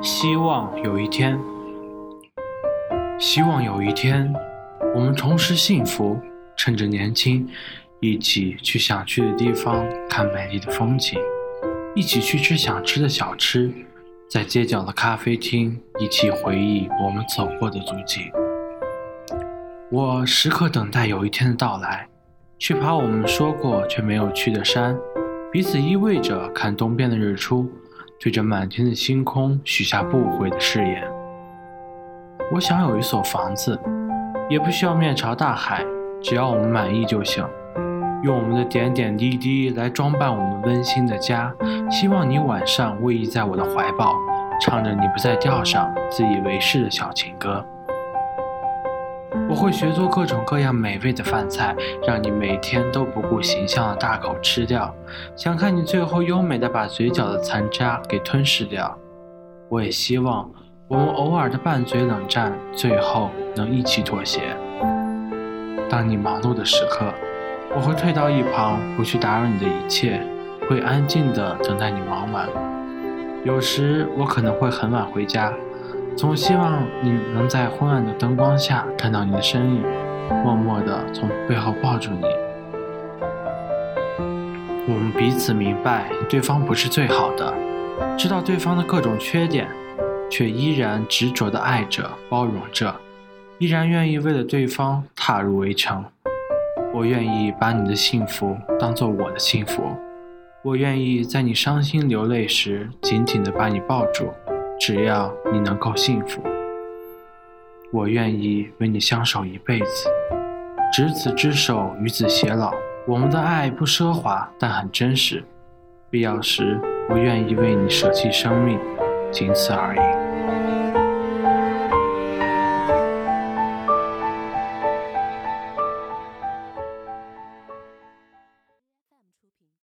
希望有一天，希望有一天，我们重拾幸福，趁着年轻，一起去想去的地方看美丽的风景，一起去吃想吃的小吃，在街角的咖啡厅一起回忆我们走过的足迹。我时刻等待有一天的到来，去爬我们说过却没有去的山，彼此依偎着看东边的日出。对着满天的星空许下不悔的誓言。我想有一所房子，也不需要面朝大海，只要我们满意就行。用我们的点点滴滴来装扮我们温馨的家。希望你晚上偎依在我的怀抱，唱着你不在调上、自以为是的小情歌。我会学做各种各样美味的饭菜，让你每天都不顾形象的大口吃掉。想看你最后优美的把嘴角的残渣给吞噬掉。我也希望我们偶尔的拌嘴冷战，最后能一起妥协。当你忙碌的时刻，我会退到一旁，不去打扰你的一切，会安静的等待你忙完。有时我可能会很晚回家。总希望你能在昏暗的灯光下看到你的身影，默默地从背后抱住你。我们彼此明白对方不是最好的，知道对方的各种缺点，却依然执着地爱着、包容着，依然愿意为了对方踏入围城。我愿意把你的幸福当做我的幸福，我愿意在你伤心流泪时紧紧地把你抱住。只要你能够幸福，我愿意为你相守一辈子，执子之手，与子偕老。我们的爱不奢华，但很真实。必要时，我愿意为你舍弃生命，仅此而已。